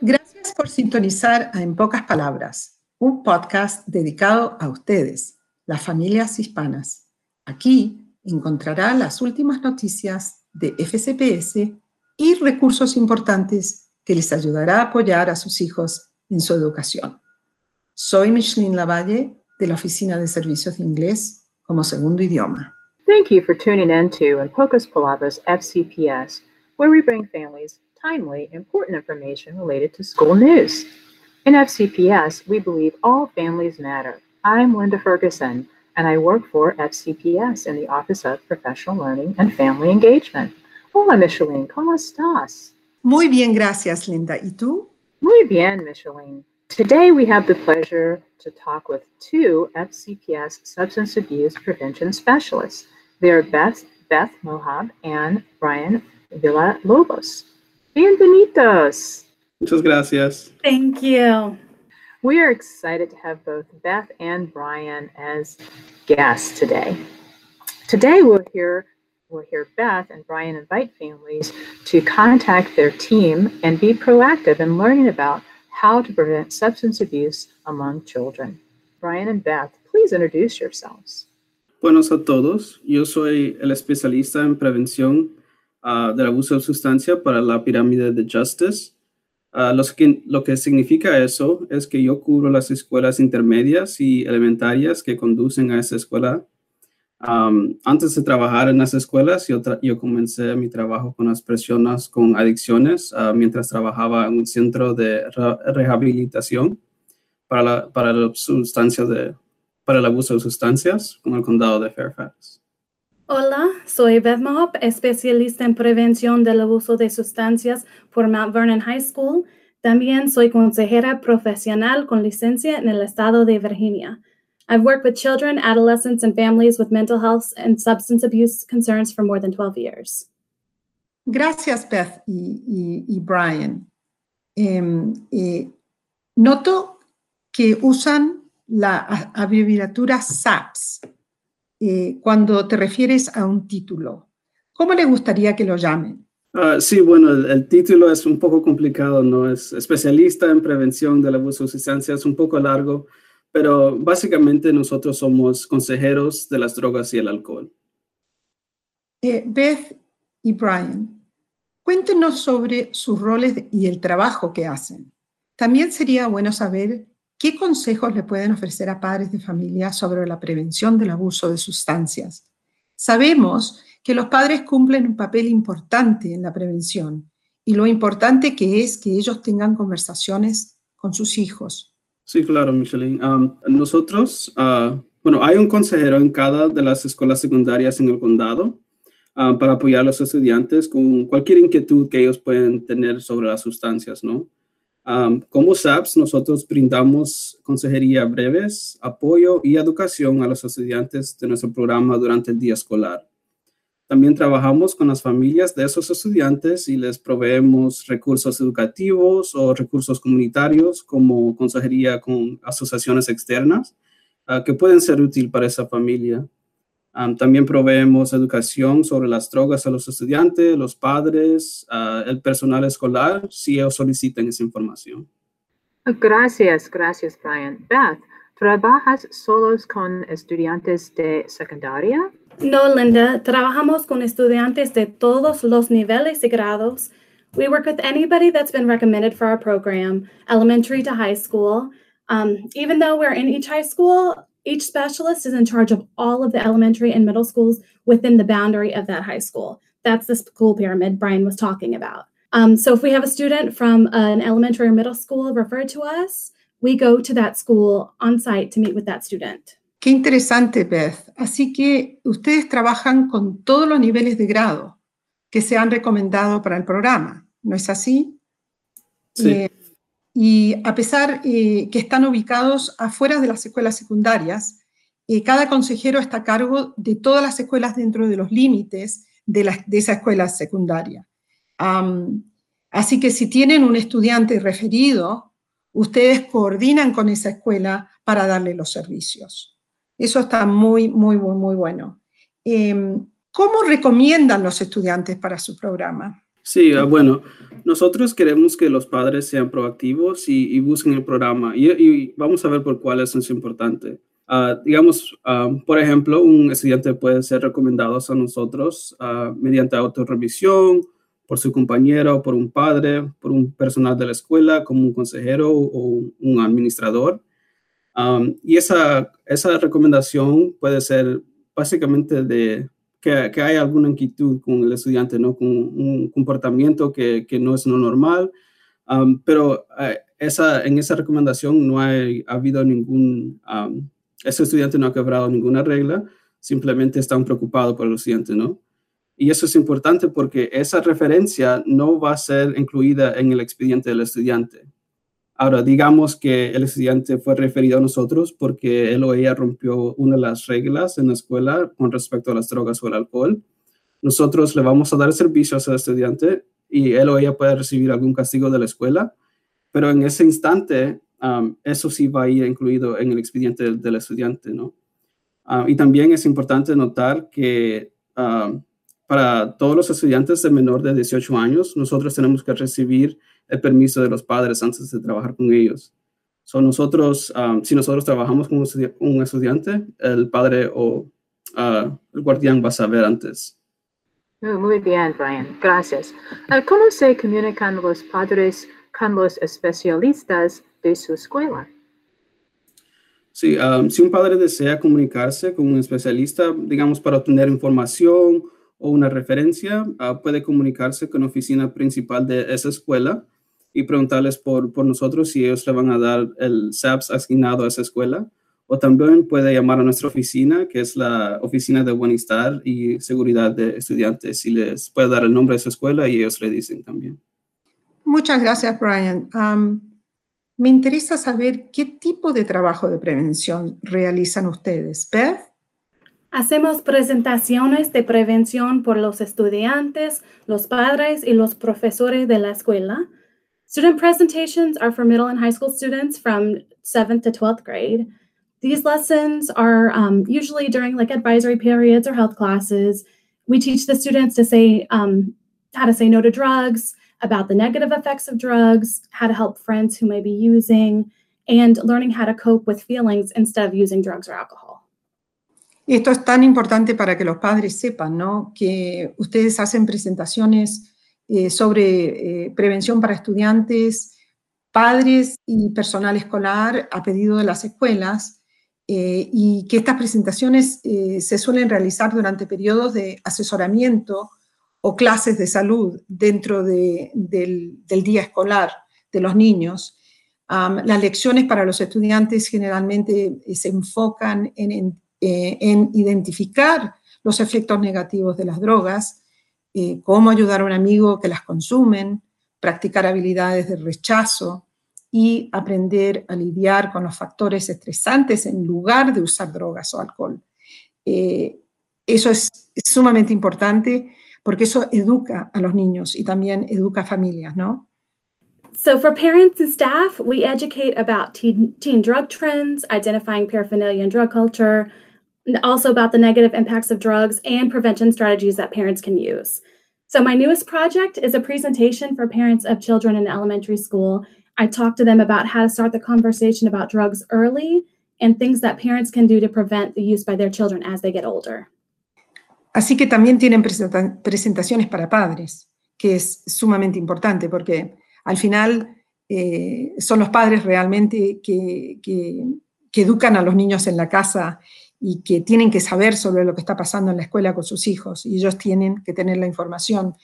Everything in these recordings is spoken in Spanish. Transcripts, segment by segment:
Gracias por sintonizar a En Pocas Palabras, un podcast dedicado a ustedes, las familias hispanas. Aquí encontrará las últimas noticias de FCPS y recursos importantes que les ayudará a apoyar a sus hijos en su educación. Soy Micheline Lavalle de la Oficina de Servicios de Inglés como segundo idioma. Thank you for tuning in to En Pocas Palabras FCPS, where we bring families timely, important information related to school news. In FCPS, we believe all families matter. I'm Linda Ferguson, and I work for FCPS in the Office of Professional Learning and Family Engagement. Hola, Micheline, ¿cómo estás? Muy bien, gracias, Linda. ¿Y tú? Muy bien, Micheline. Today, we have the pleasure to talk with two FCPS substance abuse prevention specialists. They are Beth, Beth Mohab and Brian Villalobos. Bienvenidos. Muchas gracias. Thank you. We are excited to have both Beth and Brian as guests today. Today we'll hear we'll hear Beth and Brian invite families to contact their team and be proactive in learning about how to prevent substance abuse among children. Brian and Beth, please introduce yourselves. Buenos a todos. Yo soy el especialista en prevención uh, del abuso de sustancia para la pirámide de Justice. Uh, lo, que, lo que significa eso es que yo cubro las escuelas intermedias y elementarias que conducen a esa escuela. Antes de trabajar en las escuelas, yo, yo, comencé mi trabajo con las personas con adicciones uh, mientras trabajaba en un centro de re rehabilitación para, la, para, la sustancia de, para el abuso de sustancias con el condado de Fairfax. Hola, soy Beth Mahop, especialista en prevención del abuso de sustancias por Mount Vernon High School. También soy consejera profesional con licencia en el estado de Virginia. I've worked with children, adolescents, and families with mental health and substance abuse concerns for more than 12 years. Gracias, Beth y, y, y Brian. Eh, eh, noto que usan la abreviatura SAPS eh, cuando te refieres a un título. ¿Cómo le gustaría que lo llamen? Uh, sí, bueno, el, el, título es un poco complicado, ¿no? Es especialista en prevención del abuso de sustancias, un poco largo, pero básicamente nosotros somos consejeros de las drogas y el alcohol. Eh, Beth y Brian, cuéntenos sobre sus roles y el trabajo que hacen. También sería bueno saber ¿Qué consejos le pueden ofrecer a padres de familia sobre la prevención del abuso de sustancias? Sabemos que los padres cumplen un papel importante en la prevención y lo importante que es que ellos tengan conversaciones con sus hijos. Sí, claro, Micheline. Um, nosotros, uh, bueno, hay un consejero en cada de las escuelas secundarias en el condado uh, para apoyar a los estudiantes con cualquier inquietud que ellos pueden tener sobre las sustancias, ¿no? Como SAPS, nosotros brindamos consejería breves, apoyo y educación a los estudiantes de nuestro programa durante el día escolar. También trabajamos con las familias de esos estudiantes y les proveemos recursos educativos o recursos comunitarios como consejería con asociaciones externas ah, que pueden ser útil para esa familia también proveemos educación sobre las drogas a los estudiantes, los padres, uh, el personal escolar, si ellos solicitan esa información. Gracias, gracias, Brian. Beth, ¿trabajas solos con estudiantes de secundaria? No, Linda, trabajamos con estudiantes de todos los niveles y grados. We work with anybody that's been recommended for our program, elementary to high school. Um, even though we're in each high school, Each specialist is in charge of all of the elementary and middle schools within the boundary of that high school. That's the school pyramid Brian was talking about. Um, so if we have a student from an elementary or middle school referred to us, we go to that school on site to meet with that student. Qué interesante, Beth. Así que ustedes trabajan con todos los niveles de grado que se han recomendado para el programa, ¿no es así? Sí. Eh, y a pesar eh, que están ubicados afuera de las escuelas secundarias, eh, cada consejero está a cargo de todas las escuelas dentro de los límites de, esa escuela secundaria. Así que si tienen un estudiante referido, ustedes coordinan con esa escuela para darle los servicios. Eso está muy, muy, muy, muy bueno. Eh, ¿Cómo recomiendan los estudiantes para su programa? Sí, ah, bueno, nosotros queremos que los padres sean proactivos y, busquen el programa y, vamos a ver por cuál es importante. Ah, digamos, ah, por ejemplo, un estudiante puede ser recomendado a nosotros mediante autorrevisión, por su compañero, por un padre, por un personal de la escuela, como un consejero o un administrador. y esa, esa recomendación puede ser básicamente de que, que, hay alguna inquietud con el estudiante, ¿no? Con un comportamiento que, que no es lo normal, pero eh, esa, en esa recomendación no ha habido ningún, ese estudiante no ha quebrado ninguna regla, simplemente están preocupados por el estudiante, ¿no? Y eso es importante porque esa referencia no va a ser incluida en el expediente del estudiante. Ahora, digamos que el estudiante fue referido a nosotros porque él o ella rompió una de las reglas en la escuela con respecto a las drogas o el alcohol. Nosotros le vamos a dar servicios al estudiante y él o ella puede recibir algún castigo de la escuela, pero en ese instante um, eso sí va a ir incluido en el expediente del, estudiante, ¿no? Uh, y también es importante notar que um, para todos los estudiantes de menor de 18 años, nosotros tenemos que recibir el permiso de los padres antes de trabajar con ellos. So nosotros, um, si nosotros trabajamos con un estudiante, el padre o uh, el guardián va a saber antes. Muy bien, Brian. Gracias. Uh, ¿Cómo se comunican los padres con los especialistas de su escuela? Sí, um, si un padre desea comunicarse con un especialista, digamos, para obtener información o una referencia, ah, puede comunicarse con la oficina principal de esa escuela y preguntarles por, por nosotros si ellos le van a dar el SAPS asignado a esa escuela. O también puede llamar a nuestra oficina, que es la Oficina de Bienestar y Seguridad de Estudiantes, y les puede dar el nombre de su escuela y ellos le dicen también. Muchas gracias, Brian. me interesa saber qué tipo de trabajo de prevención realizan ustedes. Beth? Hacemos presentaciones de prevención por los estudiantes, los padres y los profesores de la escuela. Student presentations are for middle and high school students from 7th to 12th grade. These lessons are um, usually during like advisory periods or health classes. We teach the students to say um, how to say no to drugs, about the negative effects of drugs, how to help friends who may be using, and learning how to cope with feelings instead of using drugs or alcohol. Esto es tan importante para que los padres sepan, ¿no? Que ustedes hacen presentaciones eh, sobre eh, prevención para estudiantes, padres y personal escolar a pedido de las escuelas eh, y que estas presentaciones se suelen realizar durante periodos de asesoramiento o clases de salud dentro del, día escolar de los niños. las lecciones para los estudiantes generalmente se enfocan en, en identificar los efectos negativos de las drogas, eh, cómo ayudar a un amigo que las consumen, practicar habilidades de rechazo y aprender a lidiar con los factores estresantes en lugar de usar drogas o alcohol. Eh, eso es, sumamente importante porque eso educa a los niños y también educa a familias, ¿no? So, for parents and staff, we educate about teen, teen drug trends, identifying paraphernalia and drug culture, also about the negative impacts of drugs and prevention strategies that parents can use. So my newest project is a presentation for parents of children in elementary school. I talk to them about how to start the conversation about drugs early and things that parents can do to prevent the use by their children as they get older. Así que también tienen presentaciones para padres, que es sumamente importante porque al final eh, son los padres realmente que, que, que educan a los niños en la casa y que tienen que saber sobre lo que está pasando en la escuela con sus hijos y ellos tienen que tener la información.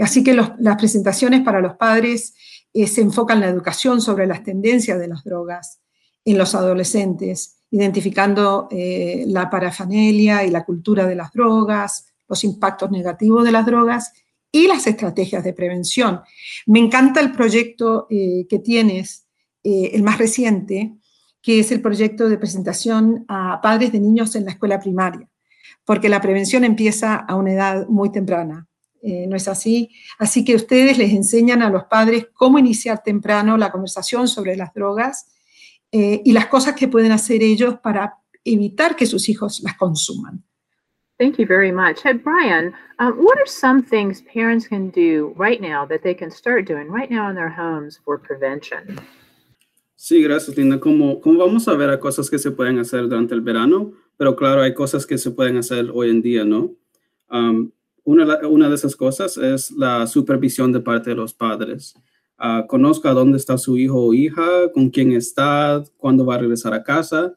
Así que las presentaciones para los padres eh, se enfocan en la educación sobre las tendencias de las drogas en los adolescentes, identificando eh, la parafanelia y la cultura de las drogas, los impactos negativos de las drogas y las estrategias de prevención. Me encanta el proyecto eh, que tienes, el más reciente, que es el proyecto de presentación a padres de niños en la escuela primaria, porque la prevención empieza a una edad muy temprana. Eh, ¿No es así? Así que ustedes les enseñan a los padres cómo iniciar temprano la conversación sobre las drogas eh, y las cosas que pueden hacer ellos para evitar que sus hijos las consuman. Thank you very much. Brian, um, what are some things parents can do right now that they can start doing right now in their homes for prevention? Sí, gracias, Linda. Como, como vamos a ver, hay cosas que se pueden hacer durante el verano, pero claro, hay cosas que se pueden hacer hoy en día, ¿no? Um, una, una, de esas cosas es la supervisión de parte de los padres. Uh, conozca dónde está su hijo o hija, con quién está, cuándo va a regresar a casa.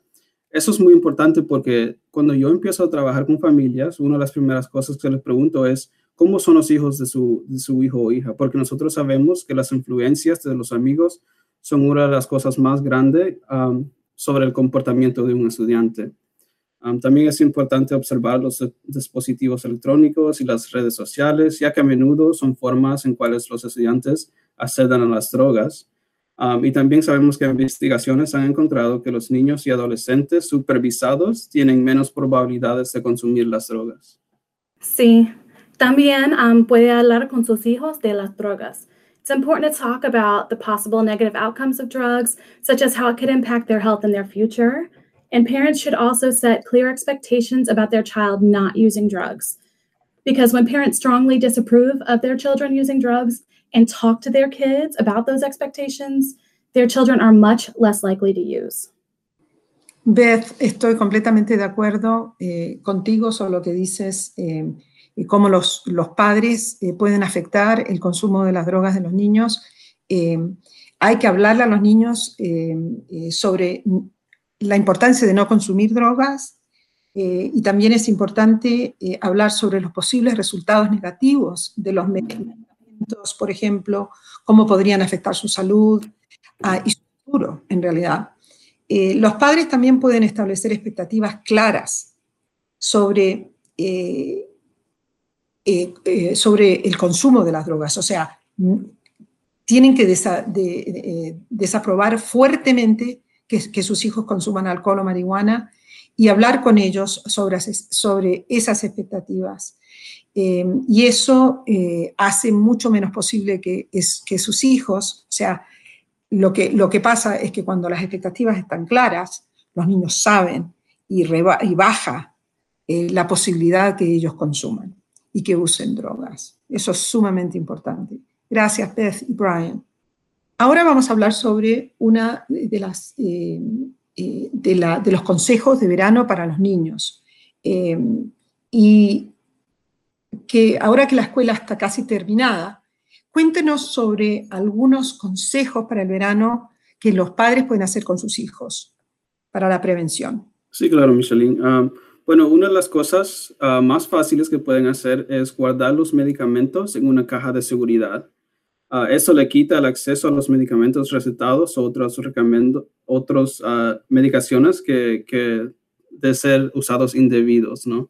Eso es muy importante porque cuando yo empiezo a trabajar con familias, una de las primeras cosas que les pregunto es, ¿cómo son los hijos de su, de su hijo o hija? Porque nosotros sabemos que las influencias de los amigos son una de las cosas más grandes um, sobre el comportamiento de un estudiante. Um, también es importante observar los dispositivos electrónicos y las redes sociales, ya que a menudo son formas en cuales los estudiantes accedan a las drogas. Um, y también sabemos que investigaciones han encontrado que los niños y adolescentes supervisados tienen menos probabilidades de consumir las drogas. Sí, también puede hablar con sus hijos de las drogas. It's important to talk about the possible negative outcomes of drugs, such as how it could impact their health in their future. And parents should also set clear expectations about their child not using drugs. Because when parents strongly disapprove of their children using drugs, and talk to their kids about those expectations, their children are much less likely to use. Beth, estoy completamente de acuerdo eh, contigo sobre lo que dices eh, y cómo los, los padres eh, pueden afectar el consumo de las drogas de los niños. Eh, hay que hablarle a los niños eh, eh, sobre la importancia de no consumir drogas y también es importante hablar sobre los posibles resultados negativos de los medicamentos por ejemplo, cómo podrían afectar su salud uh, y su futuro, en realidad. Eh, los padres también pueden establecer expectativas claras sobre, eh, eh, sobre el consumo de las drogas. O sea, tienen que de, desaprobar fuertemente que, sus hijos consuman alcohol o marihuana y hablar con ellos sobre, sobre esas expectativas. Eh, y eso eh, hace mucho menos posible que, que sus hijos, o sea, lo que, lo que pasa es que cuando las expectativas están claras, los niños saben y, y baja eh, la posibilidad que ellos consuman y que usen drogas. Eso es sumamente importante. Gracias, Beth y Brian. Ahora vamos a hablar sobre una de, las, eh, eh, de, de, los consejos de verano para los niños. Eh, y que ahora que la escuela está casi terminada, cuéntenos sobre algunos consejos para el verano que los padres pueden hacer con sus hijos para la prevención. Sí, claro, Micheline. Um, bueno, una de las cosas uh, más fáciles que pueden hacer es guardar los medicamentos en una caja de seguridad. Uh, eso le quita el acceso a los medicamentos recetados o otras otros, uh, medicaciones que, que de ser usados indebidos, ¿no?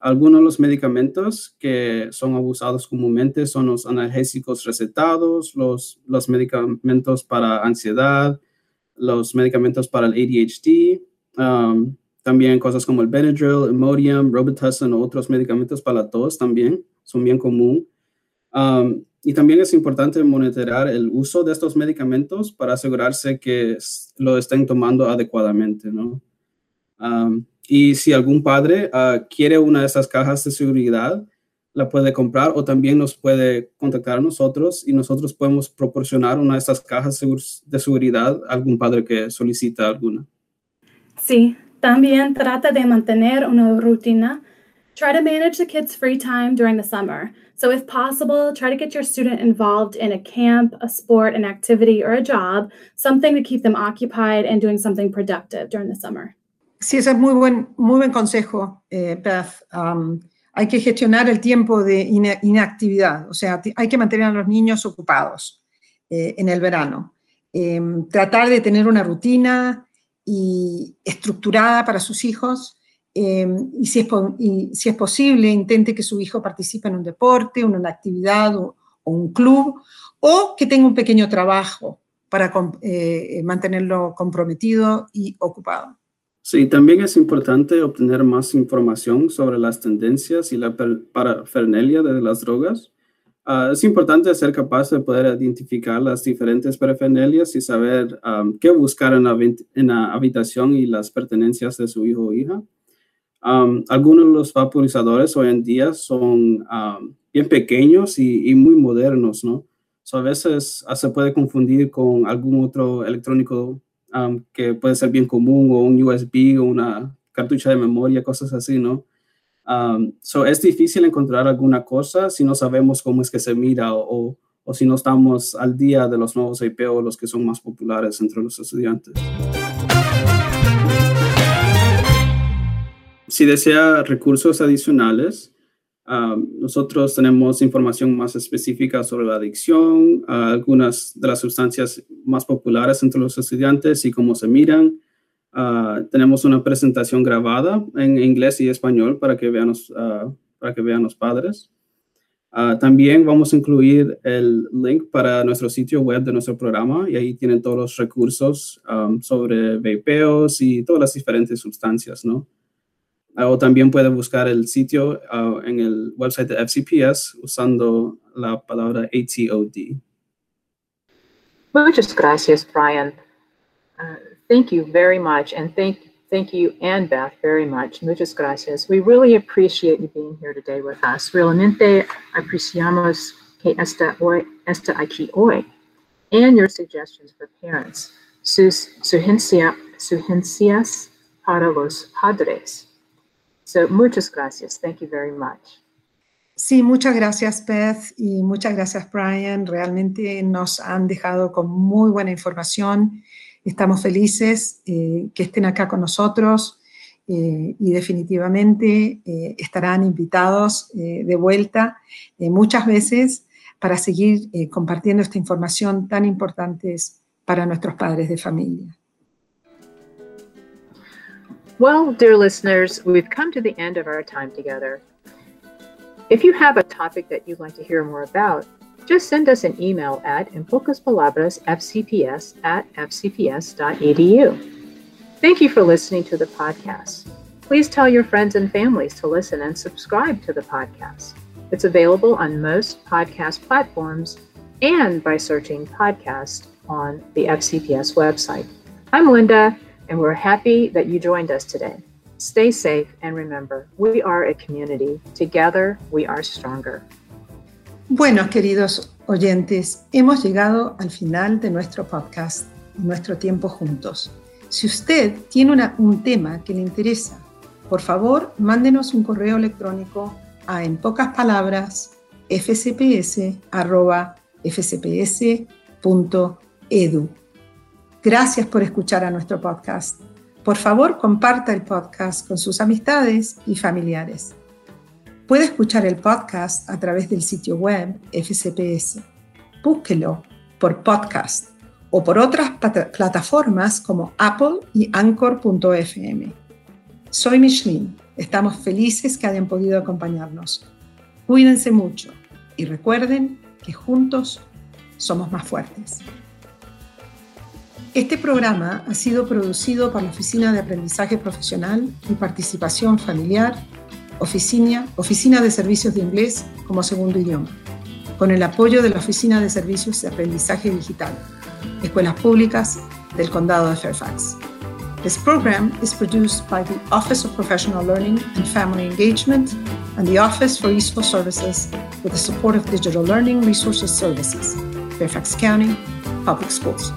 Algunos de los medicamentos que son abusados comúnmente son los analgésicos recetados, los, los medicamentos para ansiedad, los medicamentos para el ADHD, um, también cosas como el Benadryl, Imodium, Robitussin o otros medicamentos para la tos también son bien común. Um, y también es importante monitorear el uso de estos medicamentos para asegurarse que lo estén tomando adecuadamente, ¿no? Um, y si algún padre uh, quiere una de esas cajas de seguridad, la puede comprar o también nos puede contactar a nosotros y nosotros podemos proporcionar una de estas cajas de seguridad a algún padre que solicita alguna. Sí, también trata de mantener una rutina. Try to manage the kids' free time during the summer. So, if possible, try to get your student involved in a camp, a sport, an activity, or a job, something to keep them occupied and doing something productive during the summer. Sí, ese es muy buen, muy buen consejo, eh, Beth. Um, hay que gestionar el tiempo de inactividad, o sea, hay que mantener a los niños ocupados eh, en el verano. Eh, tratar de tener una rutina y estructurada para sus hijos eh, y, si es, si es, posible, intente que su hijo participe en un deporte, en una actividad o, o un club, o que tenga un pequeño trabajo para eh, mantenerlo comprometido y ocupado. Sí, también es importante obtener más información sobre las tendencias y la parafernalia de las drogas. Uh, es importante ser capaz de poder identificar las diferentes parafernalias y saber um, qué buscar en la, en la, habitación y las pertenencias de su hijo o hija. Um, algunos de los vaporizadores hoy en día son um, bien pequeños y, muy modernos, ¿no? a veces ah, se puede confundir con algún otro electrónico que puede ser bien común o un USB o una cartucha de memoria, cosas así, ¿no? So es difícil encontrar alguna cosa si no sabemos cómo es que se mira o, o si no estamos al día de los nuevos IPO, los que son más populares entre los estudiantes. Si desea recursos adicionales, nosotros tenemos información más específica sobre la adicción, algunas de las sustancias más populares entre los estudiantes y cómo se miran. Ah, tenemos una presentación grabada en inglés y español para que vean los, ah, para que vean los padres. Ah, también vamos a incluir el link para nuestro sitio web de nuestro programa y ahí tienen todos los recursos sobre vapeos y todas las diferentes sustancias, ¿no? o también puede buscar el sitio uh, en el website de FCPS usando la palabra ATOD. Muchas gracias, Brian. Thank you very much, and thank thank you and Beth very much. Muchas gracias. We really appreciate you being here today with us. Realmente apreciamos que está hoy, está aquí hoy, and your suggestions for parents. Sus sugerencias para los padres. So, muchas gracias. Thank you very much. Sí, muchas gracias, Beth, y muchas gracias, Brian. Realmente nos han dejado con muy buena información. Estamos felices eh, que estén acá con nosotros eh, y definitivamente eh, estarán invitados de vuelta muchas veces para seguir compartiendo esta información tan importante para nuestros padres de familia. Well, dear listeners, we've come to the end of our time together. If you have a topic that you'd like to hear more about, just send us an email at enfocasPalabras.fcps at fcps.edu. Thank you for listening to the podcast. Please tell your friends and families to listen and subscribe to the podcast. It's available on most podcast platforms and by searching podcast on the FCPS website. I'm Linda and we're happy that you joined us today. Stay safe and remember, we are a community. Together, we are stronger. Bueno, queridos oyentes, hemos llegado al final de nuestro podcast, nuestro tiempo juntos. Si usted tiene un tema que le interesa, por favor, mándenos un correo electrónico a en pocas palabras fcps.fcps.edu. Gracias por escuchar a nuestro podcast. Por favor, comparta el podcast con sus amistades y familiares. Puede escuchar el podcast a través del sitio web FCPS. Búsquelo por podcast o por otras plataformas como Apple y Anchor.fm. Soy Michelin. Estamos felices que hayan podido acompañarnos. Cuídense mucho y recuerden que juntos somos más fuertes. Este programa ha sido producido por la Oficina de Aprendizaje Profesional y Participación Familiar, Oficina, Oficina de Servicios de Inglés como segundo idioma, con el apoyo de la Oficina de Servicios de Aprendizaje Digital, Escuelas Públicas del Condado de Fairfax. This program is produced by the Office of Professional Learning and Family Engagement and the Office for Useful Services with the support of Digital Learning Resources Services, Fairfax County Public Schools.